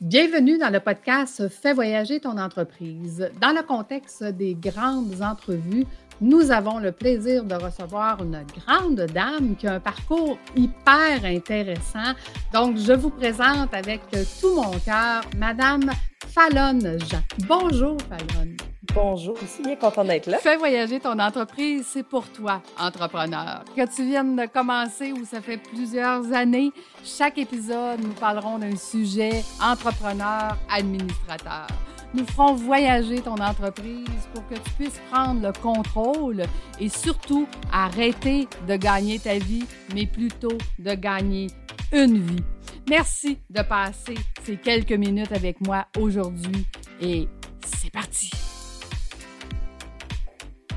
Bienvenue dans le podcast Fais voyager ton entreprise. Dans le contexte des grandes entrevues, nous avons le plaisir de recevoir une grande dame qui a un parcours hyper intéressant. Donc, je vous présente avec tout mon cœur Madame Fallon Jean. Bonjour, Fallon. Bonjour, suis bien content d'être là. Fais voyager ton entreprise, c'est pour toi, entrepreneur. Que tu viennes de commencer ou ça fait plusieurs années, chaque épisode, nous parlerons d'un sujet entrepreneur, administrateur. Nous ferons voyager ton entreprise pour que tu puisses prendre le contrôle et surtout arrêter de gagner ta vie, mais plutôt de gagner une vie. Merci de passer ces quelques minutes avec moi aujourd'hui et c'est parti.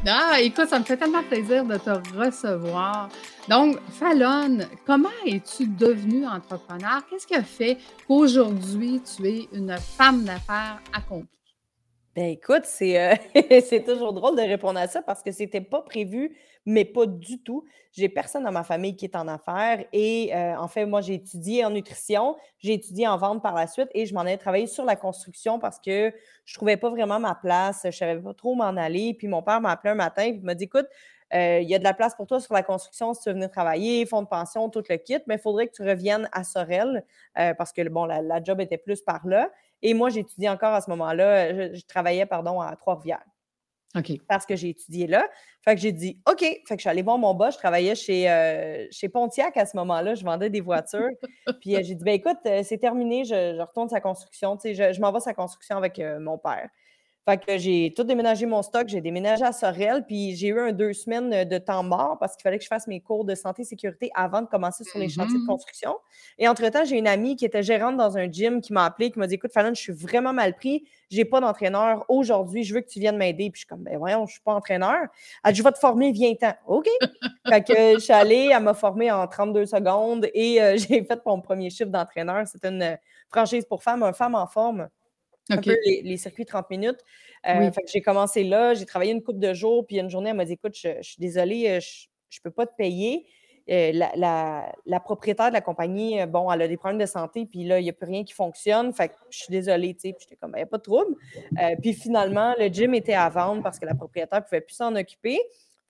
Ah, écoute, ça me fait tellement plaisir de te recevoir. Donc, Fallon, comment es-tu devenue entrepreneur? Qu'est-ce qui a fait qu'aujourd'hui, tu es une femme d'affaires accomplie? Ben écoute, c'est euh, c'est toujours drôle de répondre à ça parce que c'était pas prévu, mais pas du tout. J'ai personne dans ma famille qui est en affaires et euh, en fait, moi, j'ai étudié en nutrition, j'ai étudié en vente par la suite et je m'en ai travaillé sur la construction parce que je trouvais pas vraiment ma place, je savais pas trop m'en aller. Puis mon père m'a appelé un matin et m'a dit Écoute, euh, il y a de la place pour toi sur la construction si tu veux venir travailler, fonds de pension, tout le kit, mais il faudrait que tu reviennes à Sorel parce que bon, la, job était plus par là. Et moi, j'étudiais encore à ce moment-là, euh, je, travaillais, pardon, à Trois-Rivières. Parce que j'ai étudié là. Fait que j'ai dit OK. Fait que je suis allée voir mon boss. Je travaillais chez, euh, chez Pontiac à ce moment-là. Je vendais des voitures. Puis euh, j'ai dit ben écoute, c'est terminé. Je, retourne sa construction. Tu sais, je, je m'en vais sa construction avec mon père. Fait que j'ai tout déménagé mon stock, j'ai déménagé à Sorel, puis j'ai eu un deux semaines de temps mort parce qu'il fallait que je fasse mes cours de santé et sécurité avant de commencer sur les chantiers de construction. Et entre-temps, j'ai une amie qui était gérante dans un gym qui m'a appelé, qui m'a dit Écoute, Fallon, je suis vraiment mal pris, j'ai pas d'entraîneur aujourd'hui, je veux que tu viennes m'aider. Puis je suis comme Ben voyons, je suis pas entraîneur. Elle dit Je vais te former, viens-t'en. OK. fait que je suis allée, elle m'a formé en 32 secondes et euh, j'ai fait mon premier chiffre d'entraîneur. C'était une euh, franchise pour femmes, un femme en forme un peu les, circuits 30 minutes. Euh, j'ai commencé là, j'ai travaillé une couple de jours, puis une journée, elle m'a dit Écoute, je, suis désolée, euh, je ne peux pas te payer. Euh, la, propriétaire de la compagnie, bon, elle a des problèmes de santé, puis là, il n'y a plus rien qui fonctionne. Fait que je suis désolée, tu sais. Puis j'étais comme, il ben, n'y a pas de trouble. puis finalement, le gym était à vendre parce que la propriétaire ne pouvait plus s'en occuper.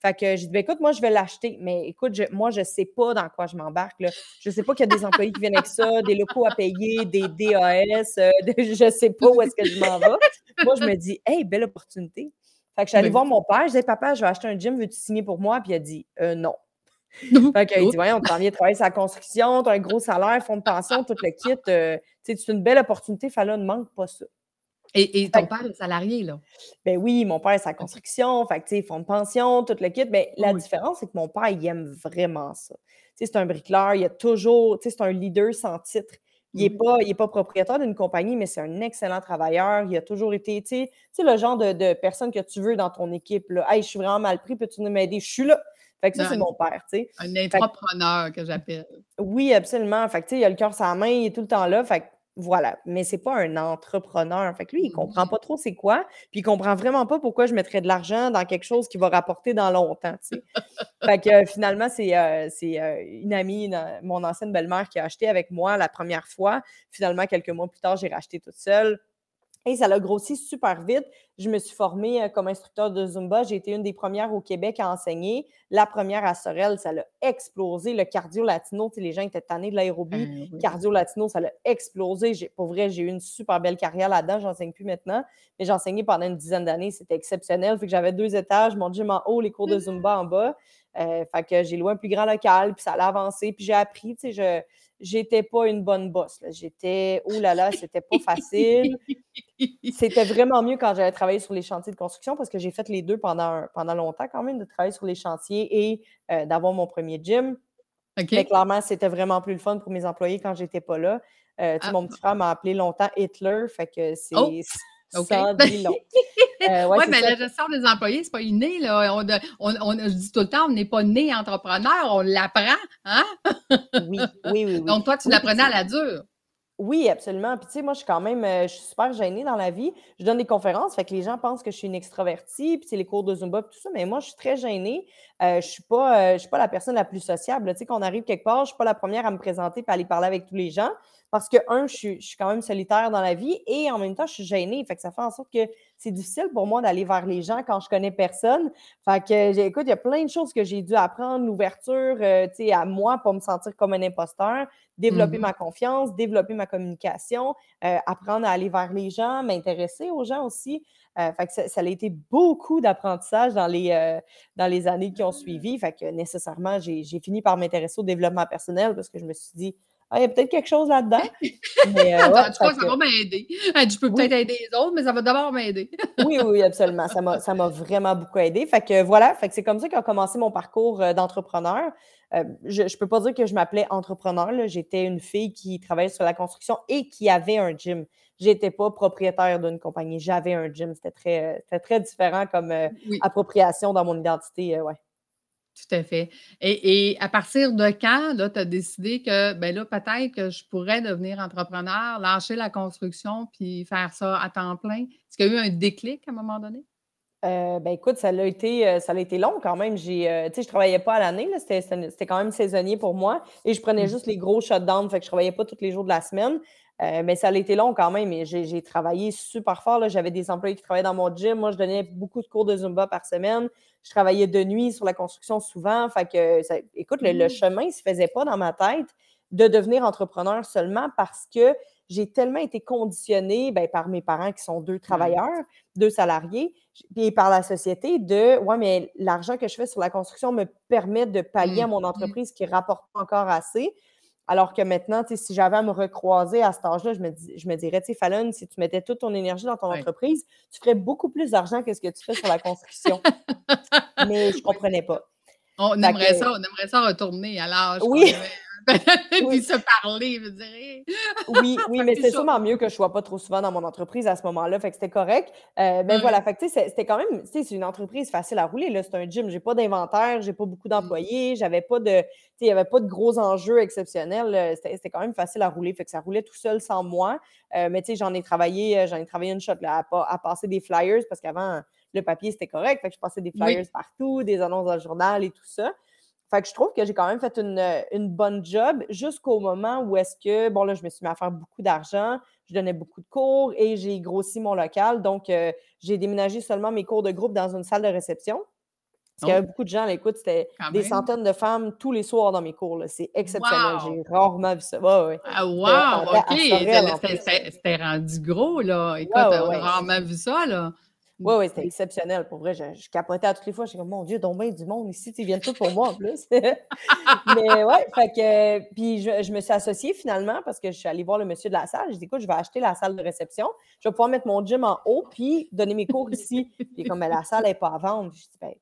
Fait que j'ai dit, ben, écoute, moi, je vais l'acheter. Mais écoute, moi, je ne sais pas dans quoi je m'embarque. Je ne sais pas qu'il y a des employés qui viennent avec ça, des locaux à payer, des DAS. Euh, je ne sais pas où est-ce que je m'en vais. Moi, je me dis, hey, belle opportunité. Fait que je suis allée voir mon père. Je disais, papa, je vais acheter un gym, veux-tu signer pour moi? Puis il a dit, euh, non. fait qu'il dit, voyons, tu viens de travailler sur la construction, tu as un gros salaire, fonds de pension, tout le kit. Euh, sais, c'est une belle opportunité, Fallon, ne manque pas ça. Et, ton père est salarié, là? Ben oui, mon père, c'est la construction, fait que, tu sais, fonds de pension, tout le kit. Mais ben, la différence, c'est que mon père, il aime vraiment ça. Tu sais, c'est un bricoleur, il a toujours, tu sais, c'est un leader sans titre. Il n'est pas, pas propriétaire d'une compagnie, mais c'est un excellent travailleur. Il a toujours été, tu sais, le genre de, personne que tu veux dans ton équipe. Là. Hey, je suis vraiment mal pris, peux-tu m'aider? Je suis là. Fait que ça, c'est mon père, tu sais. Un entrepreneur que j'appelle. Oui, absolument. Fait que, tu sais, il a le cœur sur la main, il est tout le temps là. Fait que voilà, mais c'est pas un entrepreneur. Fait que lui, il comprend pas trop c'est quoi, puis il comprend vraiment pas pourquoi je mettrais de l'argent dans quelque chose qui va rapporter dans longtemps, tu sais. fait que euh, finalement, c'est euh, euh, une amie, mon ancienne belle-mère qui a acheté avec moi la première fois. Finalement, quelques mois plus tard, j'ai racheté toute seule. Et ça l'a grossi super vite. Je me suis formée euh, comme instructeur de Zumba. J'ai été une des premières au Québec à enseigner. La première à Sorel, ça l'a explosé. Le cardio latino, les gens étaient tannés de l'aérobie. Ah cardio latino, ça l'a explosé. Pour vrai, j'ai eu une super belle carrière là-dedans. J'enseigne plus maintenant, mais j'ai enseigné pendant une dizaine d'années. C'était exceptionnel. Fait que j'avais deux étages, mon gym en haut, les cours de Zumba en bas. Euh, fait que j'ai loué un plus grand local, puis ça allait avancer. Puis j'ai appris, tu sais, je j'étais pas une bonne bosse. J'étais, oh là là, c'était pas facile. c'était vraiment mieux quand j'allais travailler sur les chantiers de construction parce que j'ai fait les deux pendant, pendant longtemps quand même, de travailler sur les chantiers et euh, d'avoir mon premier gym. Mais clairement, c'était vraiment plus le fun pour mes employés quand j'étais pas là. Euh, ah. Mon petit frère m'a appelé longtemps Hitler, fait que c'est. Oh! Ça dit long. Euh, ouais, mais la gestion des employés, c'est pas inné. Là. On, on, je dis tout le temps, on n'est pas né entrepreneur, on l'apprend. Hein? oui, oui, oui, Donc, toi, tu l'apprenais à la dure. Oui, absolument. Puis, tu sais, moi, je suis quand même, euh, je suis super gênée dans la vie. Je donne des conférences, fait que les gens pensent que je suis une extravertie, puis c'est les cours de Zumba, tout ça, mais moi, je suis très gênée. Euh, je suis je suis pas la personne la plus sociable. Tu sais, quand on arrive quelque part, je suis pas la première à me présenter et à aller parler avec tous les gens parce que, un, je suis, je suis quand même solitaire dans la vie et en même temps, je suis gênée. Fait que ça fait en sorte que c'est difficile pour moi d'aller vers les gens quand je connais personne. Fait que, écoute, il y a plein de choses que j'ai dû apprendre, l'ouverture, euh, tu sais, à moi pour me sentir comme un imposteur, développer Mhm. ma confiance, développer ma communication, euh, apprendre à aller vers les gens, m'intéresser aux gens aussi. Euh, fait que ça, ça a été beaucoup d'apprentissage dans les, dans les années qui ont suivi. Fait que nécessairement, j'ai fini par m'intéresser au développement personnel parce que je me suis dit, ah, il y a peut-être quelque chose là-dedans. Mais, euh, en ouais, tout cas, fait ça que- va m'aider. Je peux Oui. peut-être aider les autres, mais ça va d'abord m'aider. Oui, oui, absolument. Ça m'a, ça m'a vraiment beaucoup aidé. Fait que voilà, fait que c'est comme ça qu'a commencé mon parcours euh, d'entrepreneur. Euh, je ne peux pas dire que je m'appelais entrepreneur. là. J'étais une fille qui travaillait sur la construction et qui avait un gym. J'étais pas propriétaire d'une compagnie. J'avais un gym. C'était très, euh, c'était très différent comme euh, Oui, appropriation dans mon identité. euh, ouais. Tout à fait. Et, et à partir de quand, tu as décidé que, ben là, peut-être que je pourrais devenir entrepreneur, lâcher la construction puis faire ça à temps plein? Est-ce qu'il y a eu un déclic à un moment donné? Euh, ben écoute, ça l'a été, euh, ça l'a été long quand même. J'ai, euh, tu sais, je travaillais pas à l'année, là, c'était, quand même saisonnier pour moi. Et je prenais Mm. juste les gros shutdowns, fait que je travaillais pas tous les jours de la semaine. Euh, mais ça a été long quand même. Et j'ai, j'ai travaillé super fort. là. J'avais des employés qui travaillaient dans mon gym. Moi, je donnais beaucoup de cours de Zumba par semaine. Je travaillais de nuit sur la construction souvent. Fait que, ça- écoute, le, le Mm. chemin se faisait pas dans ma tête de devenir entrepreneur seulement parce que j'ai tellement été conditionnée ben, par mes parents qui sont deux travailleurs, deux salariés, et par la société de Ouais, mais l'argent que je fais sur la construction me permet de pallier à Mm. mon entreprise qui ne rapporte pas encore assez. Alors que maintenant, si j'avais à me recroiser à cet âge-là, je me, dis- je me dirais, tu sais, Fallon, si tu mettais toute ton énergie dans ton entreprise, tu ferais beaucoup plus d'argent que ce que tu fais sur la construction. Mais je ne comprenais pas. On Fait aimerait que- ça, on aimerait ça retourner à l'âge. Oui. Puis Oui. se parler, je dirais. Oui, oui, mais c'est sûrement mieux que je sois pas trop souvent dans mon entreprise à ce moment-là. Fait que c'était correct. Euh, voilà, fait que c'était quand même, tu sais, c'est une entreprise facile à rouler. C'est un gym. J'ai pas d'inventaire, j'ai pas beaucoup d'employés, j'avais pas de, il y avait pas de gros enjeux exceptionnels. Euh, C'était quand même facile à rouler. Fait que ça roulait tout seul sans moi. Euh, mais tu sais, j'en ai travaillé, j'en ai travaillé une shot là, à, pa- à passer des flyers parce qu'avant, le papier, c'était correct. Fait que je passais des Oui. flyers partout, des annonces dans le journal et tout ça. Fait que je trouve que j'ai quand même fait une, euh, une bonne job jusqu'au moment où est-ce que, bon, là, je me suis mis à faire beaucoup d'argent, je donnais beaucoup de cours et j'ai grossi mon local. Donc, euh, j'ai déménagé seulement mes cours de groupe dans une salle de réception. Parce qu'il y avait Oh. beaucoup de gens, là, écoute, c'était des même. centaines de femmes tous les soirs dans mes cours. là. C'est exceptionnel. Wow! J'ai rarement vu ça. Ouais, ouais. Ah, wow! OK. à C'était- rendu gros, là. Écoute, Ouais, rarement vu ça, là. Oui, oui, c'était exceptionnel. Pour vrai, je, je capotais à toutes les fois. J'étais comme, mon Dieu, bien du monde ici. Ils viennent tous pour moi en plus. Mais ouais, fait que. Puis je, je me suis associée finalement parce que je suis allée voir le monsieur de la salle. J'ai dit, écoute, je vais acheter la salle de réception. Je vais pouvoir mettre mon gym en haut puis donner mes cours ici. Puis comme, Mais la salle n'est pas à vendre. Je dis, ben,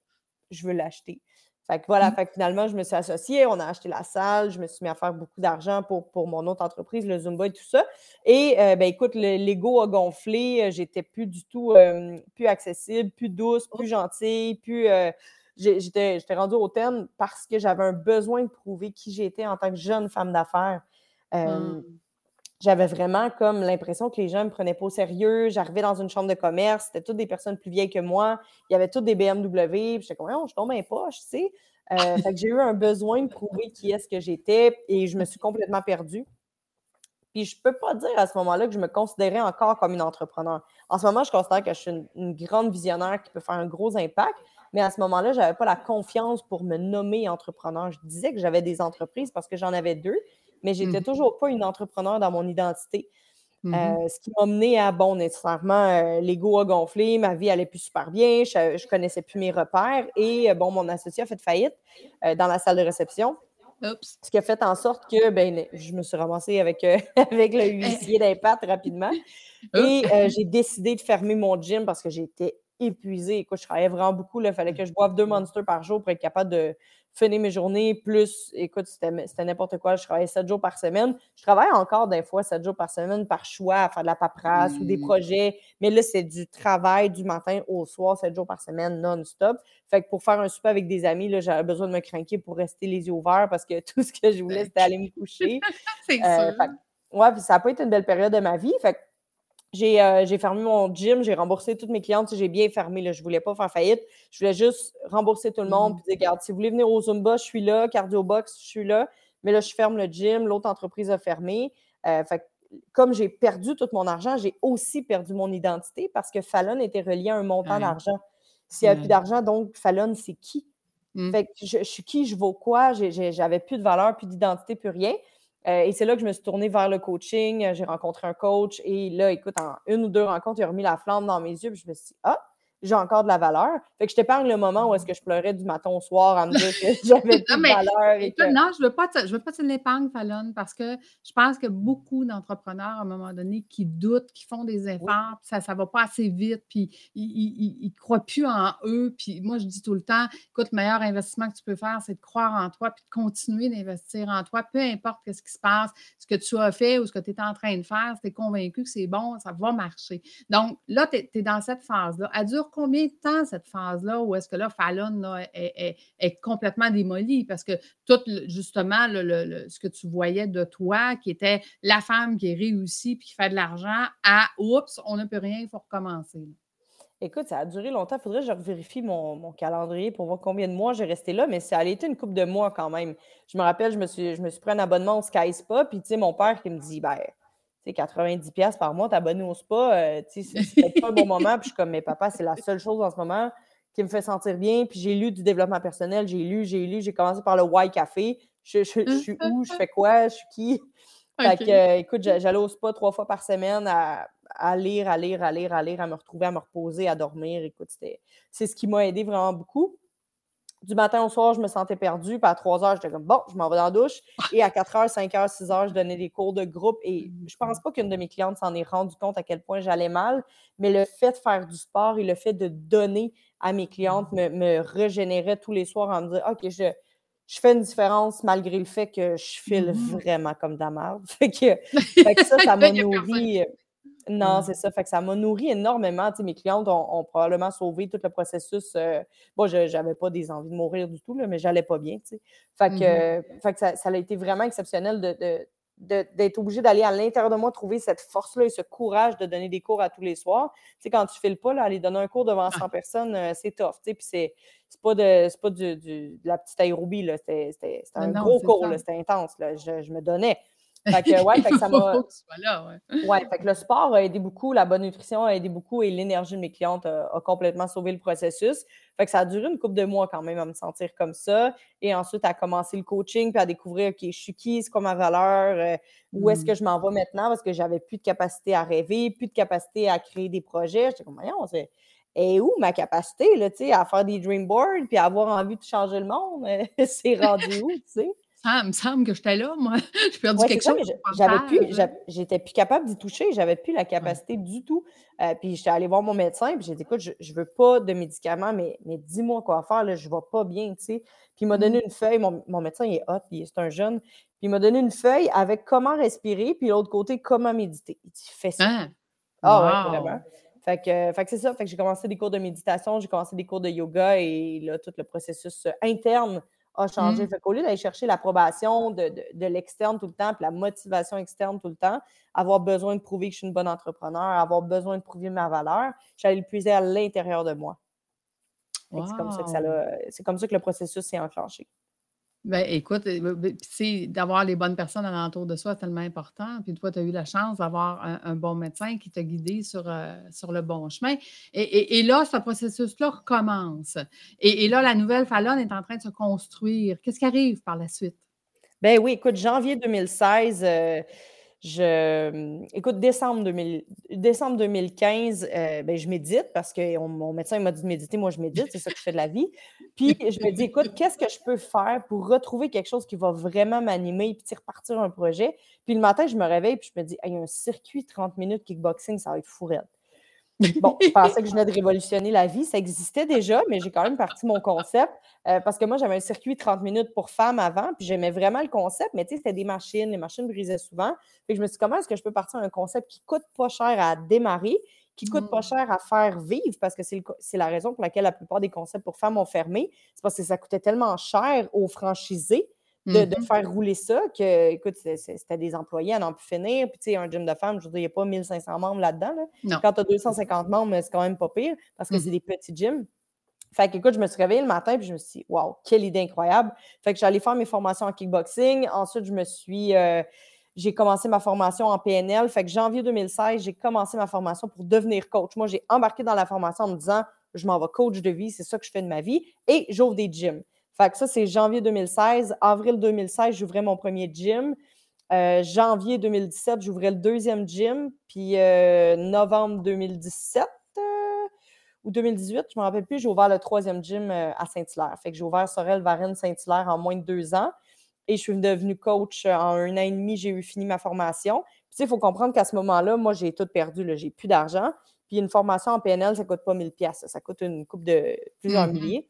je veux l'acheter. Fait que voilà, Mm. fait que finalement, je me suis associée, on a acheté la salle, je me suis mis à faire beaucoup d'argent pour, pour mon autre entreprise, le Zumba et tout ça. Et euh, ben écoute, le- l'ego a gonflé, euh, j'étais plus du tout euh, plus accessible, plus douce, plus gentille, plus. euh, j'étais rendue hautaine parce que j'avais un besoin de prouver qui j'étais en tant que jeune femme d'affaires. Euh, Mm. J'avais vraiment comme l'impression que les gens me prenaient pas au sérieux. J'arrivais dans une chambre de commerce, c'était toutes des personnes plus vieilles que moi. Il y avait toutes des BMW. J'étais comme, oh, je tombe un poche, tu sais. Euh, fait que j'ai eu un besoin de prouver qui est-ce que j'étais et je me suis complètement perdue. Puis je peux pas dire à ce moment-là que je me considérais encore comme une entrepreneur. En ce moment, je considère que je suis une, une grande visionnaire qui peut faire un gros impact, mais à ce moment-là, je n'avais pas la confiance pour me nommer entrepreneur. Je disais que j'avais des entreprises parce que j'en avais deux, mais j'étais Mhm. toujours pas une entrepreneur dans mon identité. Euh, ce qui m'a mené à, bon, nécessairement, euh, l'ego a gonflé, ma vie allait plus super bien, je, je connaissais plus mes repères et, euh, bon, mon associé a fait faillite dans la salle de réception. Ce qui a fait en sorte que ben, je me suis ramassée avec, avec le huissier d'impact rapidement. Et j'ai décidé de fermer mon gym parce que j'étais épuisée. Écoute, je travaillais vraiment beaucoup. Il fallait que je boive deux monsters par jour pour être capable de finir mes journées. Plus, écoute, c'était n'importe quoi. Je travaillais sept jours par semaine. Je travaille encore des fois sept jours par semaine par choix à faire de la paperasse ou des Mm. projets. Mais là, c'est du travail du matin au soir, sept jours par semaine, non-stop. Fait que pour faire un souper avec des amis, là, j'avais besoin de me craquer pour rester les yeux ouverts parce que tout ce que je voulais, c'était aller me coucher. C'est Euh, ouais, puis ça n'a pas été une belle période de ma vie. Fait que j'ai euh, j'ai fermé mon gym, j'ai remboursé toutes mes clientes. J'ai bien fermé. Là, je ne voulais pas faire faillite. Je voulais juste rembourser tout le monde. Mhm. Puis dire, regarde, si vous voulez venir au Zumba, je suis là. Cardio Box, je suis là. Mais là, je ferme le gym. L'autre entreprise a fermé. Euh, fait comme j'ai perdu tout mon argent, j'ai aussi perdu mon identité parce que Fallon était relié à un montant d'argent. S'il n'y a plus d'argent, donc Fallon, c'est qui? Mmh. Fait que je, suis qui, je vaux quoi? J'avais plus de valeur, plus d'identité, plus rien. Euh, et c'est là que je me suis tournée vers le coaching. J'ai rencontré un coach et là, écoute, en une ou deux rencontres, il a remis la flamme dans mes yeux. Puis je me suis dit, ah, j'ai encore de la valeur. Fait que je t'épargne le moment où est-ce que je pleurais du matin au soir à me dire que j'avais plus de valeur. Et Non, je ne veux pas te, je veux pas te l'épargne, Fallon, parce que je pense que beaucoup d'entrepreneurs, à un moment donné, qui doutent, qui font des efforts, ça ne va pas assez vite, puis ils ne croient plus en eux. Puis moi, je dis tout le temps, écoute, le meilleur investissement que tu peux faire, c'est de croire en toi, puis de continuer d'investir en toi, peu importe ce qui se passe, ce que tu as fait ou ce que tu es en train de faire, si tu es convaincu que c'est bon, ça va marcher. Donc là, tu es, dans cette phase-là. Elle dure combien de temps cette phase-là où est-ce que là, Fallon est, complètement démolie? Parce que tout, justement, ce que tu voyais de toi, qui était la femme qui est réussie puis qui fait de l'argent, à oups, on ne peut rien, il faut recommencer. Écoute, ça a duré longtemps. Il faudrait que je vérifie mon, calendrier pour voir combien de mois j'ai resté là, mais ça a été une couple de mois quand même. Je me rappelle, je me suis, je me suis pris un abonnement au Sky Spa, puis tu sais, mon père qui me dit, ben, 90$ par mois, t'abonner au spa, euh, c'est pas un bon moment. Puis je suis comme, mais papa, c'est la seule chose en ce moment qui me fait sentir bien. Puis j'ai lu du développement personnel, j'ai lu, j'ai lu, j'ai commencé par le Y Café. Je, suis où, je fais quoi, je suis qui? Fait que, euh, écoute, j'allais au spa trois fois par semaine à, à, lire, à lire, à lire, à lire, à me retrouver, à me reposer, à dormir. Écoute, c'est ce qui m'a aidé vraiment beaucoup du matin au soir, je me sentais perdue. Puis à 3 heures, j'étais comme bon, je m'en vais dans la douche. Et à 4 heures, 5 heures, 6 heures, je donnais des cours de groupe. Et je pense pas qu'une de mes clientes s'en ait rendu compte à quel point j'allais mal. Mais le fait de faire du sport et le fait de donner à mes clientes me, régénérait tous les soirs en me disant OK, je, je fais une différence malgré le fait que je file mm-hmm. vraiment comme de la merde. Fait que, fait que ça, ça m'a nourri. Non, mmh. c'est ça. Fait que ça m'a nourri énormément. mes clientes ont, probablement sauvé tout le processus. Euh, bon, je n'avais pas des envies de mourir du tout, là, mais j'allais pas bien. Fait mmh fait que ça, a été vraiment exceptionnel de, d'être obligé d'aller à l'intérieur de moi trouver cette force-là et ce courage de donner des cours à tous les soirs. Tu sais, quand tu files pas, là, aller donner un cours devant 100 personnes, euh, c'est tough. Tu sais, puis c'est, pas, de, pas du, de la petite aérobie, là. C'était, un gros cours, c'était intense. Là. Je, je, me donnais. Fait que, ouais, fait que ça m'a. ouais. fait que le sport a aidé beaucoup, la bonne nutrition a aidé beaucoup et l'énergie de mes clientes a, complètement sauvé le processus. Fait que ça a duré une couple de mois quand même à me sentir comme ça. Et ensuite, à commencer le coaching, puis à découvrir, OK, je suis qui, c'est quoi ma valeur, euh, où est-ce que mmh. je m'en vais maintenant? Parce que j'avais plus de capacité à rêver, plus de capacité à créer des projets. J'étais comme, voyons, c'est. Et où ma capacité là, à faire des dream boards puis à avoir envie de changer le monde? c'est rendu où, tu sais? Ça me semble que j'étais là, moi. J'ai perdu quelque chose. J'avais plus, j'étais plus capable d'y toucher, j'avais plus la capacité du tout. Euh, puis j'étais allée voir mon médecin, puis j'ai dit, écoute, je, ne veux pas de médicaments, mais, mais dis-moi quoi faire, là, je vais pas bien, tu sais. Puis il m'a donné mmh. une feuille, mon, médecin il est hot, c'est un jeune, puis il m'a donné une feuille avec comment respirer, puis l'autre côté, comment méditer. Il dit, fais ça. Hein? Ah ouais, vraiment. Fait que, fait que c'est ça. Fait que j'ai commencé des cours de méditation, j'ai commencé des cours de yoga et là, tout le processus interne a changé. Mmh. Fait qu'au lieu d'aller chercher l'approbation de, l'externe tout le temps, puis la motivation externe tout le temps, avoir besoin de prouver que je suis une bonne entrepreneur, avoir besoin de prouver ma valeur, j'allais le puiser à l'intérieur de moi. C'est comme, ça que comme ça que le processus s'est enclenché. Ben, écoute, euh, ben, d'avoir les bonnes personnes alentour de soi, c'est tellement important. Puis toi, tu as eu la chance d'avoir un, bon médecin qui t'a guidé sur, euh, sur le bon chemin. Et, là, ce processus-là recommence. Et, là, la nouvelle Fallon est en train de se construire. Qu'est-ce qui arrive par la suite? Ben oui, écoute, janvier 2016, je, écoute, décembre, 2000, décembre 2015, euh, ben, je médite parce que mon médecin m'a dit de méditer, moi je médite, c'est ça que je fais de la vie. Puis je me dis, écoute, qu'est-ce que je peux faire pour retrouver quelque chose qui va vraiment m'animer puis repartir un projet? Puis le matin, je me réveille puis je me dis, il y a un circuit 30 minutes kickboxing, ça va être fou Bon, je pensais que je venais de révolutionner la vie. Ça existait déjà, mais j'ai quand même parti mon concept euh, parce que moi, j'avais un circuit 30 minutes pour femmes avant, puis j'aimais vraiment le concept, mais tu sais, c'était des machines. Les machines brisaient souvent. Puis je me suis dit, comment est-ce que je peux partir un concept qui coûte pas cher à démarrer, qui coûte pas mmh. cher à faire vivre, parce que c'est la raison pour laquelle la plupart des concepts pour femmes ont fermé? C'est parce que ça coûtait tellement de aux franchisés de, mmh faire rouler ça, que, écoute, c'était des employés à n'en plus finir. Puis, tu sais, un gym de femmes, je veux dire, il n'y a pas 1500 membres là-dedans. Quand tu as 250 membres, c'est quand même pas pire parce que mmh. c'est des petits gyms. Fait que, écoute, je me suis réveillée le matin puis je me suis dit, waouh, quelle idée incroyable. Fait que j'allais faire mes formations en kickboxing. Ensuite, je me suis. Euh, j'ai commencé ma formation en PNL. Fait que janvier 2016, j'ai commencé ma formation pour devenir coach. Moi, j'ai embarqué dans la formation en me disant, je m'en vais coach de vie, c'est ça que je fais de ma vie, et j'ouvre des gyms. Fait que ça, c'est janvier 2016. Avril 2016, j'ouvrais mon premier gym. Euh, janvier 2017, j'ouvrais le deuxième gym. Puis euh, novembre 2017 euh, ou 2018, je ne me rappelle plus, j'ai ouvert le troisième gym à Saint-Hilaire. Fait que j'ai ouvert Sorel, Varennes, Saint-Hilaire en moins de deux ans. Et je suis devenue coach en un an et demi, j'ai eu fini ma formation. Puis, il faut comprendre qu'à ce moment-là, moi, j'ai tout perdu. J'ai plus d'argent. Puis, une formation en PNL, ça ne coûte pas 1000 pièces Ça coûte une coupe de plusieurs mm-hmm. milliers.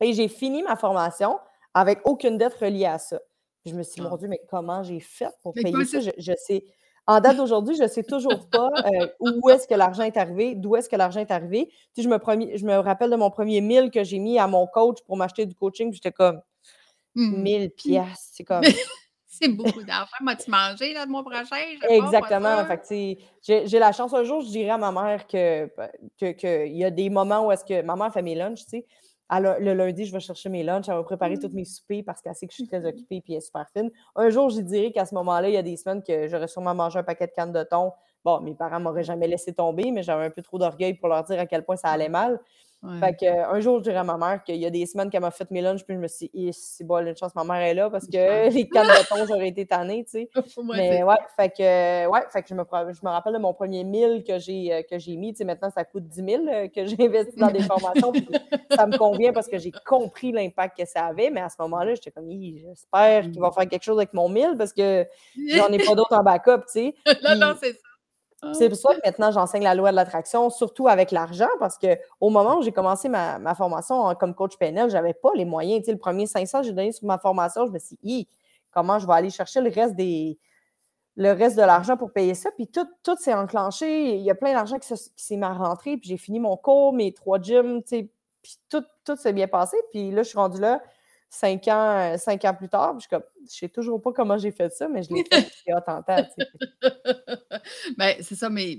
Et j'ai fini ma formation avec aucune dette reliée à ça. je me suis dit, mon ah. Dieu, mais comment j'ai fait pour payer ça? Je, sais. En date d'aujourd'hui, je ne sais toujours pas euh, où est-ce que l'argent est arrivé, d'où est-ce que l'argent est arrivé. je, me je me rappelle de mon premier 1000 que j'ai mis à mon coach pour m'acheter du coaching. J'étais comme 1000 mmh. pièces. C'est comme. c'est beaucoup d'argent. M'as-tu mangé là, de mon prochain? Exactement. j'ai la chance un jour, je dirais à ma mère que qu'il que, y a des moments où est-ce que ma mère fait mes lunchs, tu sais le lundi, je vais chercher mes lunchs, elle va préparer tous mmh. mes soupers parce qu'elle sait que je suis très occupée et elle est super fine. Un jour, je dirais qu'à ce moment-là, il y a des semaines que j'aurais sûrement mangé un paquet de cannes de thon. Bon, mes parents m'auraient jamais laissé tomber, mais j'avais un peu trop d'orgueil pour leur dire à quel point ça allait mal. Fait que, euh, un jour, je dirais à ma mère qu'il y a des semaines qu'elle m'a fait mes lunchs, puis je me suis dit, c'est bon, une chance, ma mère est là parce que les cannes de thon, j'aurais été tannée, tu sais. Mais ouais, fait que, ouais, fait que je me, je me rappelle de mon premier 1000 que j'ai, euh, que j'ai mis. Tu sais, maintenant, ça coûte 10 000 euh, que j'ai investi dans des formations. ça me convient parce que j'ai compris l'impact que ça avait. Mais à ce moment-là, j'étais comme, j'espère qu'il va faire quelque chose avec mon 1000 parce que j'en ai pas d'autres en backup, tu sais. non, non, c'est ça. C'est pour ça que maintenant, j'enseigne la loi de l'attraction, surtout avec l'argent, parce qu'au moment où j'ai commencé ma, formation comme coach PNL, je n'avais pas les moyens. le premier 500 que j'ai donné sur ma formation, je me suis dit, comment je vais aller chercher le reste des le reste de l'argent pour payer ça? Puis tout, tout s'est enclenché. Il y a plein d'argent qui, s'est mis à rentrer. Puis j'ai fini mon cours, mes trois gyms, puis tout, tout s'est bien passé. Puis là, je suis rendue là cinq ans, cinq ans plus tard, je ne sais toujours pas comment j'ai fait ça, mais je l'ai fait, c'est ben, c'est ça, mais,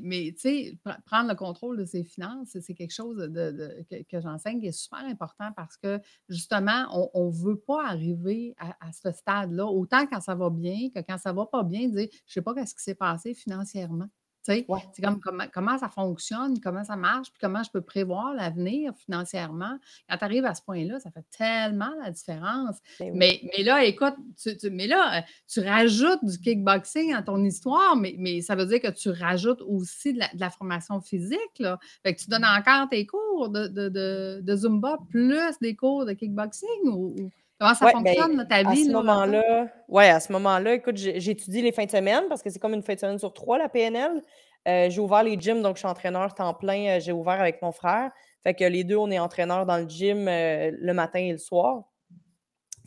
prendre le contrôle de ses finances, c'est quelque chose de, que, j'enseigne qui est super important parce que justement, on ne veut pas arriver à, ce stade-là, autant quand ça va bien que quand ça ne va pas bien, dire je ne sais pas ce qui s'est passé financièrement. C'est comme comment, ça fonctionne, comment ça marche, puis comment je peux prévoir l'avenir financièrement. Quand tu arrives à ce point-là, ça fait tellement la différence. Ben mais, mais là, écoute, tu, mais là, euh, tu rajoutes du kickboxing à ton histoire, mais, mais ça veut dire que tu rajoutes aussi de la, formation physique. Là. Fait que tu donnes encore tes cours de, de, Zumba plus des cours de kickboxing ou... Comment ça ben, fonctionne, ta vie? À ce moment-là, ouais, à ce moment-là, écoute, j'étudie les fins de semaine parce que c'est comme une fin de semaine sur trois, la PNL. Euh, j'ai ouvert les gyms, donc je suis entraîneur temps plein. Euh, j'ai ouvert avec mon frère. Fait que les deux, on est entraîneurs dans le gym euh, le matin et le soir.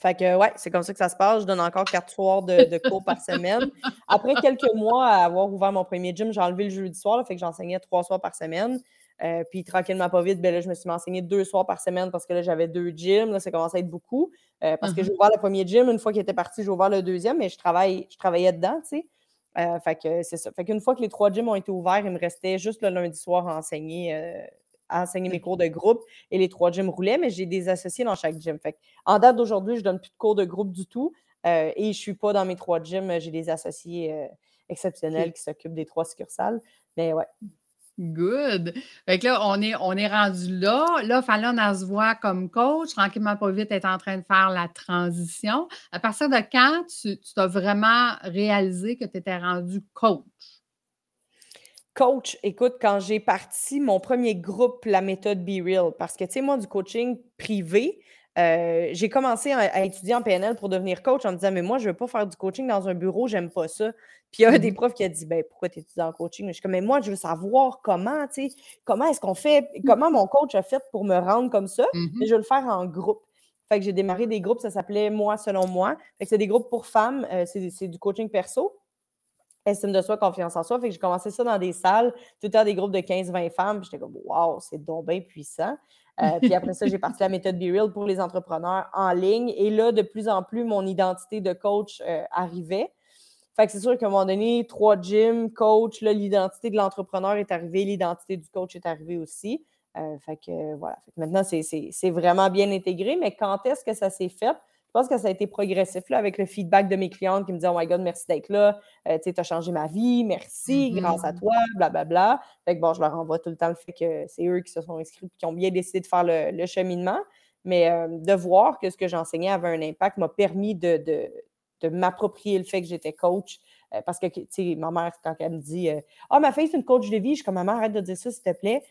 Fait que, ouais, c'est comme ça que ça se passe. Je donne encore quatre soirs de, cours par semaine. Après quelques mois à avoir ouvert mon premier gym, j'ai enlevé le jeudi soir, fait que j'enseignais trois soirs par semaine. Euh, puis tranquillement, pas vite, ben là, je me suis enseigné deux soirs par semaine parce que là, j'avais deux gyms. Là, ça commençait à être beaucoup. Euh, parce que j'ai uh-huh. ouvert le premier gym. Une fois qu'il était parti, j'ai ouvert le deuxième, mais je, travaille, je travaillais dedans, tu sais. Euh, fait que c'est ça. Fait qu'une fois que les trois gyms ont été ouverts, il me restait juste le lundi soir à enseigner, à enseigner mes cours de groupe et les trois gyms roulaient, mais j'ai des associés dans chaque gym. Fait en date d'aujourd'hui, je donne plus de cours de groupe du tout et je ne suis pas dans mes trois gyms. J'ai des associés exceptionnels qui s'occupent des trois succursales. Mais ouais. Good. Fait que là, on est, on est rendu là. Là, Fallon, elle se voit comme coach. Tranquillement, pas vite, est en train de faire la transition. À partir de quand tu, tu as vraiment réalisé que tu étais rendu coach? Coach, écoute, quand j'ai parti mon premier groupe, la méthode Be Real, parce que, tu sais, moi, du coaching privé, euh, j'ai commencé à, étudier en PNL pour devenir coach en me disant, mais moi, je ne veux pas faire du coaching dans un bureau, j'aime pas ça. Puis il y a un des mmh profs qui a dit, ben, pourquoi tu étudies en coaching? je suis comme, mais moi, je veux savoir comment, tu sais, comment est-ce qu'on fait, mmh. comment mon coach a fait pour me rendre comme ça, mmh et je veux le faire en groupe. Fait que j'ai démarré des groupes, ça s'appelait Moi selon moi. Fait que c'est des groupes pour femmes, euh, c'est du coaching perso estime de soi, confiance en soi. Fait que j'ai commencé ça dans des salles, tout le temps des groupes de 15-20 femmes. J'étais comme, waouh, c'est donc bien puissant. Euh, puis après ça, j'ai parti la méthode Be Real pour les entrepreneurs en ligne. Et là, de plus en plus, mon identité de coach euh, arrivait. Fait que c'est sûr qu'à un moment donné, trois gyms, coach, l'identité de l'entrepreneur est arrivée, l'identité du coach est arrivée aussi. Euh, fait que voilà. maintenant, c'est vraiment bien intégré. Mais quand est-ce que ça s'est fait? Je pense que ça a été progressif là, avec le feedback de mes clientes qui me disaient Oh my God, merci d'être là. Euh, tu as changé ma vie, merci, grâce à mm-hmm. toi, blablabla. Bla, bla. Fait que bon, je leur envoie tout le temps le fait que c'est eux qui se sont inscrits et qui ont bien décidé de faire le, cheminement. Mais euh, de voir que ce que j'enseignais avait un impact m'a permis de, de m'approprier le fait que j'étais coach. Euh, parce que, tu sais, ma mère, quand elle me dit Ah, ma fille, c'est une coach de vie, je suis comme maman, arrête de dire ça, s'il te plaît.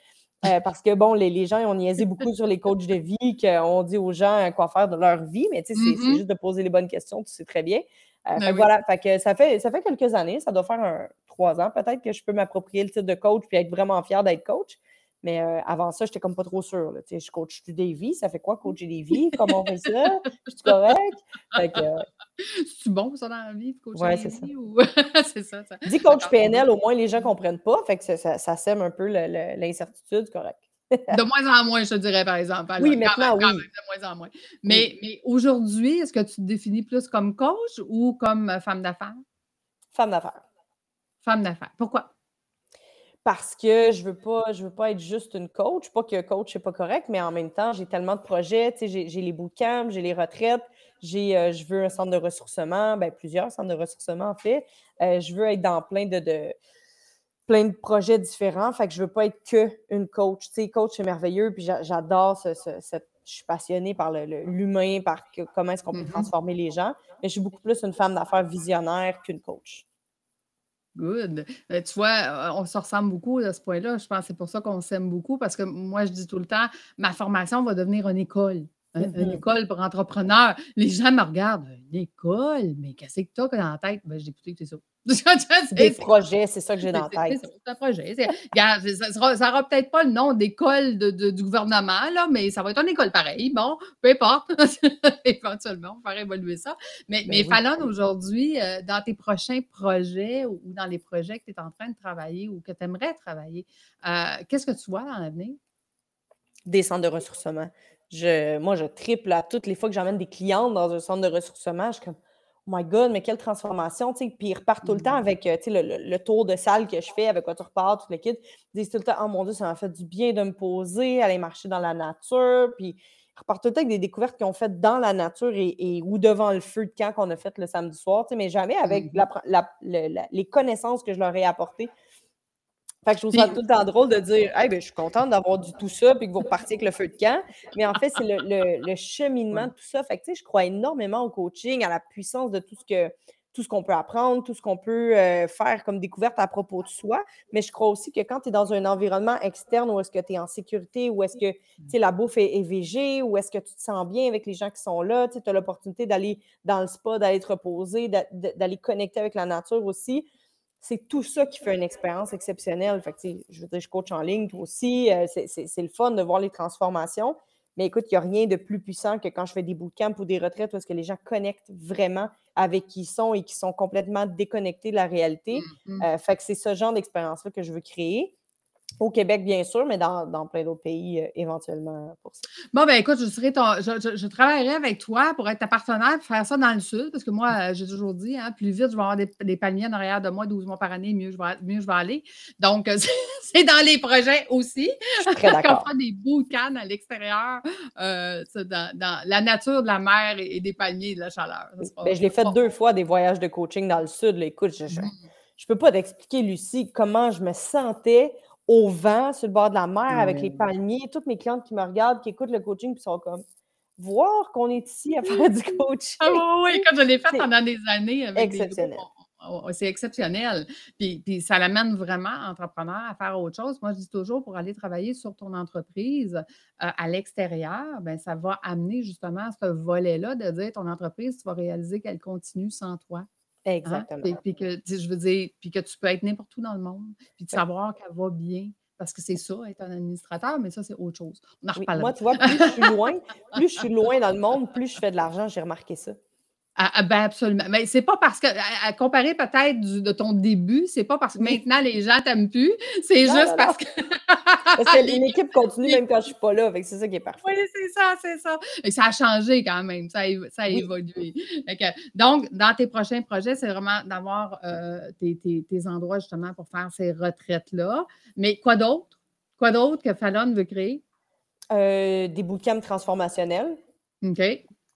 Euh, parce que, bon, les, les, gens ont niaisé beaucoup sur les coachs de vie, qu'on dit aux gens quoi faire de leur vie, mais tu sais, c'est mm-hmm. juste de poser les bonnes questions, tu sais très bien. Euh, ben voilà, fait que ça, fait, ça fait quelques années, ça doit faire un, trois ans peut-être que je peux m'approprier le titre de coach puis être vraiment fier d'être coach. Mais euh, avant ça, j'étais comme pas trop sûre. Là. Je coach des vies? Ça fait quoi coacher des vies? Comment on fait ça? Je suis correct? C'est bon ça dans la vie de coacher ouais, des vies? Ou... c'est ça, ça. Dis coach PNL, au moins les gens ne comprennent pas. Fait que ça, ça, sème un peu l'incertitude, correct. de moins en moins, je te dirais, par exemple. oui, maintenant, oui. de moins en moins. Mais, mais aujourd'hui, est-ce que tu te définis plus comme coach ou comme euh, femme d'affaires? Femme d'affaires. Femme d'affaires. Pourquoi? parce que je veux pas, je veux pas être juste une coach. Pas que coach, c'est pas correct, mais en même temps, j'ai tellement de projets. J'ai, j'ai les bootcamps, j'ai les retraites, j'ai, euh, je veux un centre de ressourcement, ben, plusieurs centres de ressourcement en fait. Euh, je veux être dans plein de, de, plein de projets différents. Fait que je veux pas être que une coach. Tu sais, coach, c'est merveilleux, puis j'adore ce, je suis passionnée par l'humain, par comment est-ce qu'on peut mm-hmm. transformer les gens. Mais je suis beaucoup plus une femme d'affaires visionnaire qu'une coach. Good. Euh, tu vois, on se ressemble beaucoup à ce point-là. Je pense que c'est pour ça qu'on s'aime beaucoup parce que moi, je dis tout le temps, ma formation va devenir une école. Une mm-hmm. école pour entrepreneurs. Les gens me regardent, une école, mais qu'est-ce que tu as dans la tête? Ben, j'ai écouté, c'est ça. Des projets, c'est ça que j'ai dans la tête. C'est un projet. ça n'aura peut-être pas le nom d'école du gouvernement, là, mais ça va être une école pareil. Bon, peu importe. Éventuellement, on va faire évoluer ça. Mais, ben mais aujourd'hui, euh, dans tes prochains projets ou, dans les projets que tu es en train de travailler ou que tu aimerais travailler, euh, qu'est-ce que tu vois dans l'avenir? Des centres de ressourcement. Je, moi, je triple à toutes les fois que j'emmène des clientes dans un centre de ressourcement. Je suis comme Oh my God, mais quelle transformation. Puis ils repartent tout le temps mmh. avec, euh, le, tour de salle que je fais avec quoi tu repars, tout le kit. Ils disent tout le temps, oh mon Dieu, ça m'a fait du bien de me poser, aller marcher dans la nature. Puis ils repartent tout le temps avec des découvertes qu'ils ont faites dans la nature et, ou devant le feu de camp qu'on a fait le samedi soir, mais jamais avec mmh les connaissances que je leur ai apportées fait que je trouve ça tout le temps drôle de dire hey, ben, je suis contente d'avoir du tout ça puis que vous repartiez avec le feu de camp. Mais en fait, c'est le, cheminement de tout ça. Fait que, je crois énormément au coaching, à la puissance de tout ce que tout ce qu'on peut apprendre, tout ce qu'on peut euh, faire comme découverte à propos de soi. Mais je crois aussi que quand tu es dans un environnement externe où est-ce que tu es en sécurité, où est-ce que la bouffe est, est végé, où est-ce que tu te sens bien avec les gens qui sont là, tu as l'opportunité d'aller dans le spa, d'aller te reposer, d'aller connecter avec la nature aussi c'est tout ça qui fait une expérience exceptionnelle. Fait je veux dire, je coach en ligne, toi aussi. Euh, c'est le fun de voir les transformations. Mais écoute, il n'y a rien de plus puissant que quand je fais des bootcamps ou des retraites où est-ce que les gens connectent vraiment avec qui ils sont et qui sont complètement déconnectés de la réalité. Mm-hmm. Euh, fait que c'est ce genre d'expérience-là que je veux créer. Au Québec, bien sûr, mais dans, dans plein d'autres pays euh, éventuellement pour ça. Bon, ben écoute, je, serai ton, je, je, travaillerai avec toi pour être ta partenaire pour faire ça dans le sud, parce que moi, euh, j'ai toujours dit, hein, plus vite je vais avoir des, des, palmiers en arrière de moi 12 mois par année, mieux je vais, mieux je vais aller. Donc, euh, c'est dans les projets aussi. Je suis très d'accord. des beaux cannes à l'extérieur, dans, dans, la nature de la mer et, des palmiers et de la chaleur. Ben, je l'ai fait deux fois, des voyages de coaching dans le sud. Écoute, je ne mm. peux pas t'expliquer, Lucie, comment je me sentais au vent, sur le bord de la mer, avec les palmiers. Toutes mes clientes qui me regardent, qui écoutent le coaching, puis sont comme voir qu'on est ici à faire du coaching. Ah oui, oui, quand je l'ai fait pendant des années. exceptionnel. c'est exceptionnel. Puis, puis ça l'amène vraiment, entrepreneur, à faire autre chose. Moi, je dis toujours, pour aller travailler sur ton entreprise euh, à l'extérieur, ben, ça va amener justement ce volet-là de dire ton entreprise, tu vas réaliser qu'elle continue sans toi. Hein? Exactement. Puis, que, je veux dire, puis que tu peux être n'importe où dans le monde, puis de savoir qu'elle va bien. Parce que c'est ça, être un administrateur, mais ça, c'est autre chose. On en Moi, tu vois, plus je suis loin, plus je suis loin dans le monde, plus je fais de l'argent, j'ai remarqué ça. Ah, ah, ben absolument. Mais c'est pas parce que, à, comparer peut-être de ton début, c'est pas parce que maintenant les gens t'aiment plus, c'est juste parce que. parce que l'équipe continue même quand je suis pas là, c'est ça qui est parfait. Oui, c'est ça, c'est ça. Et ça a changé quand même, ça a, ça a évolué. donc, dans tes prochains projets, c'est vraiment d'avoir euh, tes, tes, tes, endroits justement pour faire ces retraites-là. Mais quoi d'autre? Quoi d'autre que Fallon veut créer? Euh, des bootcamps transformationnels. OK.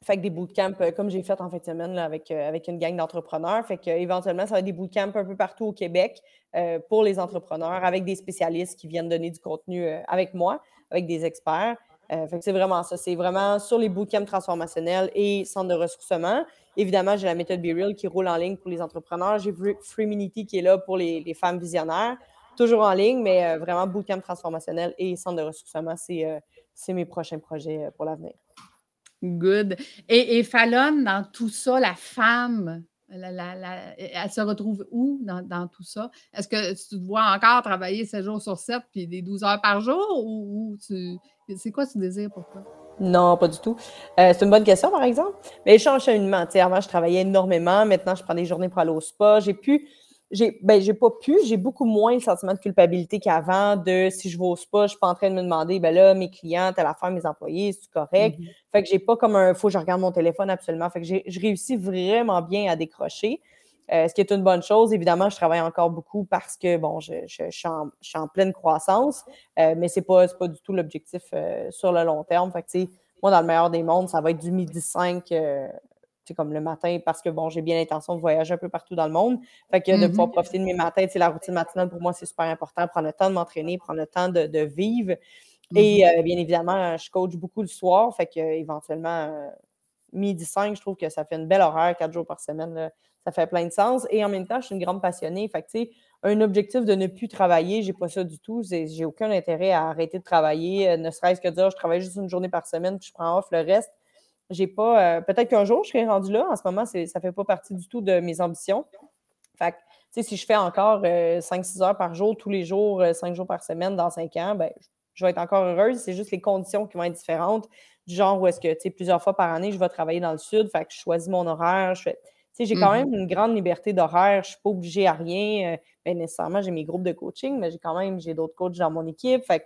Fait que des bootcamps, euh, comme j'ai fait en fin de semaine avec, euh, avec une gang d'entrepreneurs. Fait que, éventuellement, ça va être des bootcamps un peu partout au Québec euh, pour les entrepreneurs avec des spécialistes qui viennent donner du contenu avec moi, avec des experts. fait que c'est vraiment ça. C'est vraiment sur les bootcamps transformationnels et centres de ressourcement. Évidemment, j'ai la méthode Be Real qui roule en ligne pour les entrepreneurs. J'ai Freeminity qui est là pour les, les, femmes visionnaires. Toujours en ligne, mais vraiment bootcamp transformationnel et centre de ressourcement, c'est mes prochains projets pour l'avenir. Good. Et, et Fallon, dans tout ça, la femme, elle se retrouve où dans, tout ça? Est-ce que tu te vois encore travailler 7 jours sur 7 puis des 12 heures par jour ou, c'est quoi tu désires pour toi? Non, pas du tout. Euh, c'est une bonne question, par exemple. Mais je change cheminement. Avant, je travaillais énormément. Maintenant, je prends des journées pour aller au spa. J'ai pu j'ai ben, j'ai pas pu, j'ai beaucoup moins le sentiment de culpabilité qu'avant de si je vais au spa, je suis pas en train de me demander ben là mes clients, telle affaire, mes employés, c'est correct? Mm-hmm. Fait que j'ai pas comme un faut que je regarde mon téléphone absolument. Fait que je réussis vraiment bien à décrocher. Euh, ce qui est une bonne chose. Évidemment, je travaille encore beaucoup parce que, bon, je, je, suis, en, pleine croissance, euh, mais ce n'est pas, pas du tout l'objectif euh, sur le long terme. Fait que, moi, dans le meilleur des mondes, ça va être du midi 5 c'est comme le matin, parce que bon, j'ai bien l'intention de voyager un peu partout dans le monde. Fait que de pouvoir mm-hmm. profiter de mes matins, la routine matinale, pour moi, c'est super important. Prendre le temps de m'entraîner, prendre le temps de, vivre. Et mm-hmm. euh, bien évidemment, je coach beaucoup le soir. Fait que éventuellement, euh, midi 5, je trouve que ça fait une belle horaire, quatre jours par semaine. ça fait plein de sens. Et en même temps, je suis une grande passionnée. Fait que, un objectif de ne plus travailler, j'ai pas ça du tout. J'ai aucun intérêt à arrêter de travailler, euh, ne serait-ce que dire je travaille juste une journée par semaine, puis je prends off le reste j'ai pas. Euh, peut-être qu'un jour, je serai rendu là. En ce moment, ça ne fait pas partie du tout de mes ambitions. Fait que, si je fais encore 5-6 euh, heures par jour, tous les jours, 5 euh, jours par semaine dans 5 ans, ben, je vais être encore heureuse. C'est juste les conditions qui vont être différentes. Du genre où est-ce que, tu sais, plusieurs fois par année, je vais travailler dans le sud. Fait que je choisis mon horaire. Je fais. j'ai quand mm-hmm. même une grande liberté d'horaire. Je ne suis pas obligée à rien. Ben, nécessairement, j'ai mes groupes de coaching, mais j'ai quand même j'ai d'autres coachs dans mon équipe. Fait que,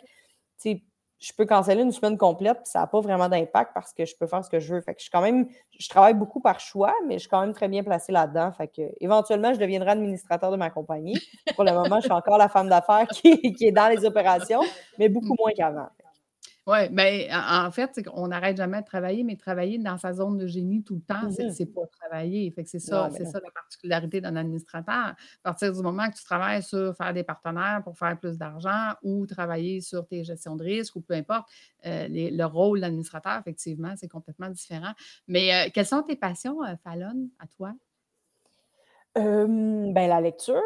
je peux canceller une semaine complète, puis ça n'a pas vraiment d'impact parce que je peux faire ce que je veux. Fait que je suis quand même, je travaille beaucoup par choix, mais je suis quand même très bien placée là-dedans. Fait que éventuellement, je deviendrai administrateur de ma compagnie. Pour le moment, je suis encore la femme d'affaires qui, qui, est dans les opérations, mais beaucoup moins qu'avant. Oui, bien, en fait, on n'arrête jamais de travailler, mais travailler dans sa zone de génie tout le temps, c'est mmh pas travailler. Fait que c'est ça, c'est ça la particularité d'un administrateur. À partir du moment que tu travailles sur faire des partenaires pour faire plus d'argent ou travailler sur tes gestions de risque ou peu importe, euh, le rôle d'administrateur, effectivement, c'est complètement différent. Mais euh, quelles sont tes passions, euh, Fallon, à toi? ben, la lecture,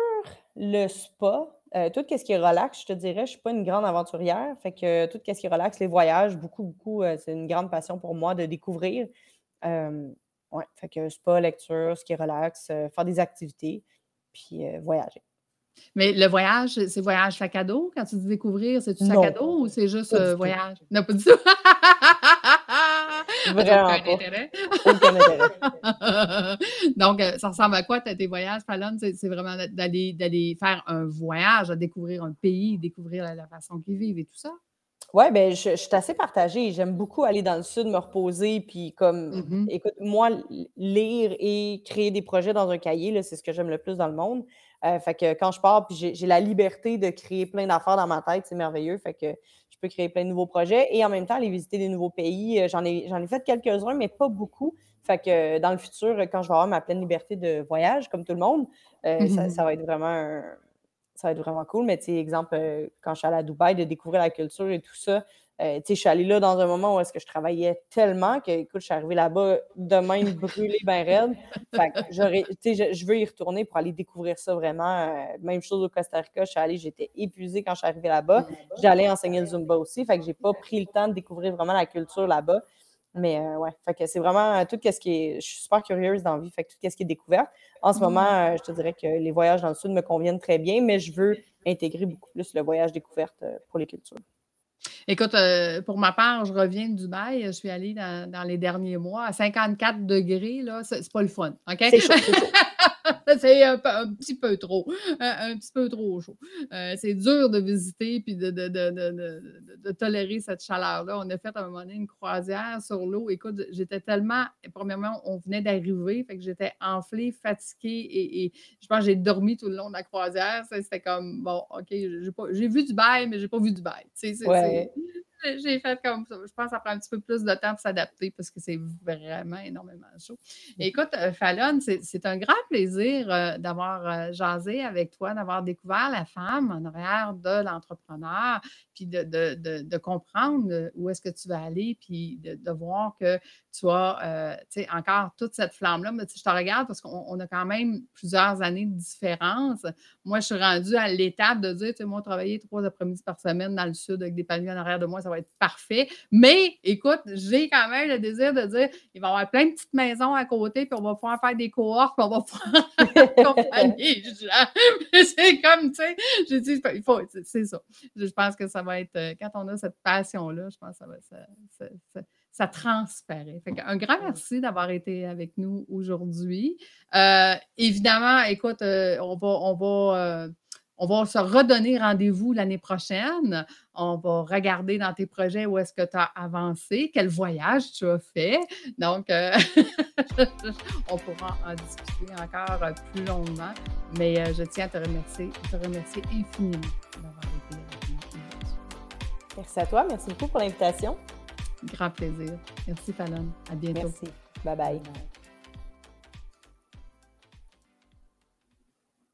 le spa, euh, tout ce qui est relax, je te dirais, je ne suis pas une grande aventurière. Fait que tout ce qui est relax, les voyages, beaucoup, beaucoup, euh, c'est une grande passion pour moi de découvrir. Euh, ouais, fait que spa, lecture, ce qui est relax, faire des activités, puis voyager. Mais le voyage, c'est voyage sac à dos? Quand tu dis découvrir, c'est du sac à dos ou c'est juste voyage? Non, pas du tout. Vraiment aucun intérêt. Donc, euh, ça ressemble à quoi tes voyages, Fallon? C'est vraiment d'aller faire un voyage, à découvrir un pays, découvrir la, façon qu'ils vivent et tout ça? Oui, bien, je, je, suis assez partagée. J'aime beaucoup aller dans le sud, me reposer, puis comme, mm-hmm. écoute, moi, lire et créer des projets dans un cahier, c'est ce que j'aime le plus dans le monde. Euh, fait que quand je pars, puis j'ai la liberté de créer plein d'affaires dans ma tête, c'est merveilleux. Fait que peux créer plein de nouveaux projets et en même temps aller visiter des nouveaux pays. Euh, j'en ai, j'en ai fait quelques-uns, mais pas beaucoup. Fait que dans le futur, quand je vais avoir ma pleine liberté de voyage, comme tout le monde, euh, ça, ça, va être vraiment ça va être vraiment cool. Mais tu sais, exemple, quand je suis allée à Dubaï, de découvrir la culture et tout ça, euh, je suis allée là dans un moment où est-ce que je travaillais tellement que, écoute, je suis arrivée là-bas de même brûlée, bien raide. Fait que je, veux y retourner pour aller découvrir ça vraiment. Euh, même chose au Costa Rica, je suis allée, j'étais épuisée quand je suis arrivée là-bas. J'allais enseigner le Zumba aussi, fait que j'ai pas pris le temps de découvrir vraiment la culture là-bas. Mais euh, ouais, fait que c'est vraiment tout ce qui est. Je suis super curieuse dans la vie, fait que tout ce qui est découverte. En ce moment, je te dirais que les voyages dans le sud me conviennent très bien, mais je veux intégrer beaucoup plus le voyage découverte pour les cultures. Écoute, euh, pour ma part, je reviens de Dubaï. Je suis allée dans, les derniers mois à 54 degrés. Là, c'est pas le fun. OK? C'est c'est un, petit peu trop. Un, petit peu trop chaud. Euh, c'est dur de visiter puis de, de, tolérer cette chaleur-là. On a fait à un moment donné une croisière sur l'eau. Écoute, j'étais tellement. Premièrement, on venait d'arriver, fait que j'étais enflée, fatiguée et, je pense que j'ai dormi tout le long de la croisière. C'était comme bon, OK, j'ai vu du bail, mais j'ai pas vu du bail. j'ai fait comme ça. Je pense que ça prend un petit peu plus de temps pour s'adapter parce que c'est vraiment énormément chaud. Mmh. Écoute, euh, Fallon, c'est un grand plaisir euh, d'avoir euh, jasé avec toi, d'avoir découvert la femme en arrière de l'entrepreneur, puis de, comprendre où est-ce que tu vas aller, puis de, voir que tu as, sais, encore toute cette flamme-là. Mais je te regarde parce qu'on a quand même plusieurs années de différence. Moi, je suis rendue à l'étape de dire, tu sais, moi, travailler trois après-midi par semaine dans le sud avec des paniers en arrière de moi, ça va être parfait. Mais écoute, j'ai quand même le désir de dire il va y avoir plein de petites maisons à côté, puis on va pouvoir faire des cohortes, puis on va pouvoir accompagner C'est comme, tu sais, j'ai dit, il faut, c'est ça. Je pense que ça va être, euh, quand on a cette passion-là, je pense que ça va ça, ça, ça, transparaît. Fait un grand merci d'avoir été avec nous aujourd'hui. Euh, évidemment, écoute, euh, on va, on va on va se redonner rendez-vous l'année prochaine. On va regarder dans tes projets où est-ce que tu as avancé, quel voyage tu as fait. Donc, on pourra en discuter encore plus longuement. Mais je tiens à te remercier, te remercier infiniment Merci à toi. Merci beaucoup pour l'invitation. Grand plaisir. Merci, Fallon. À bientôt. Merci. bye. bye.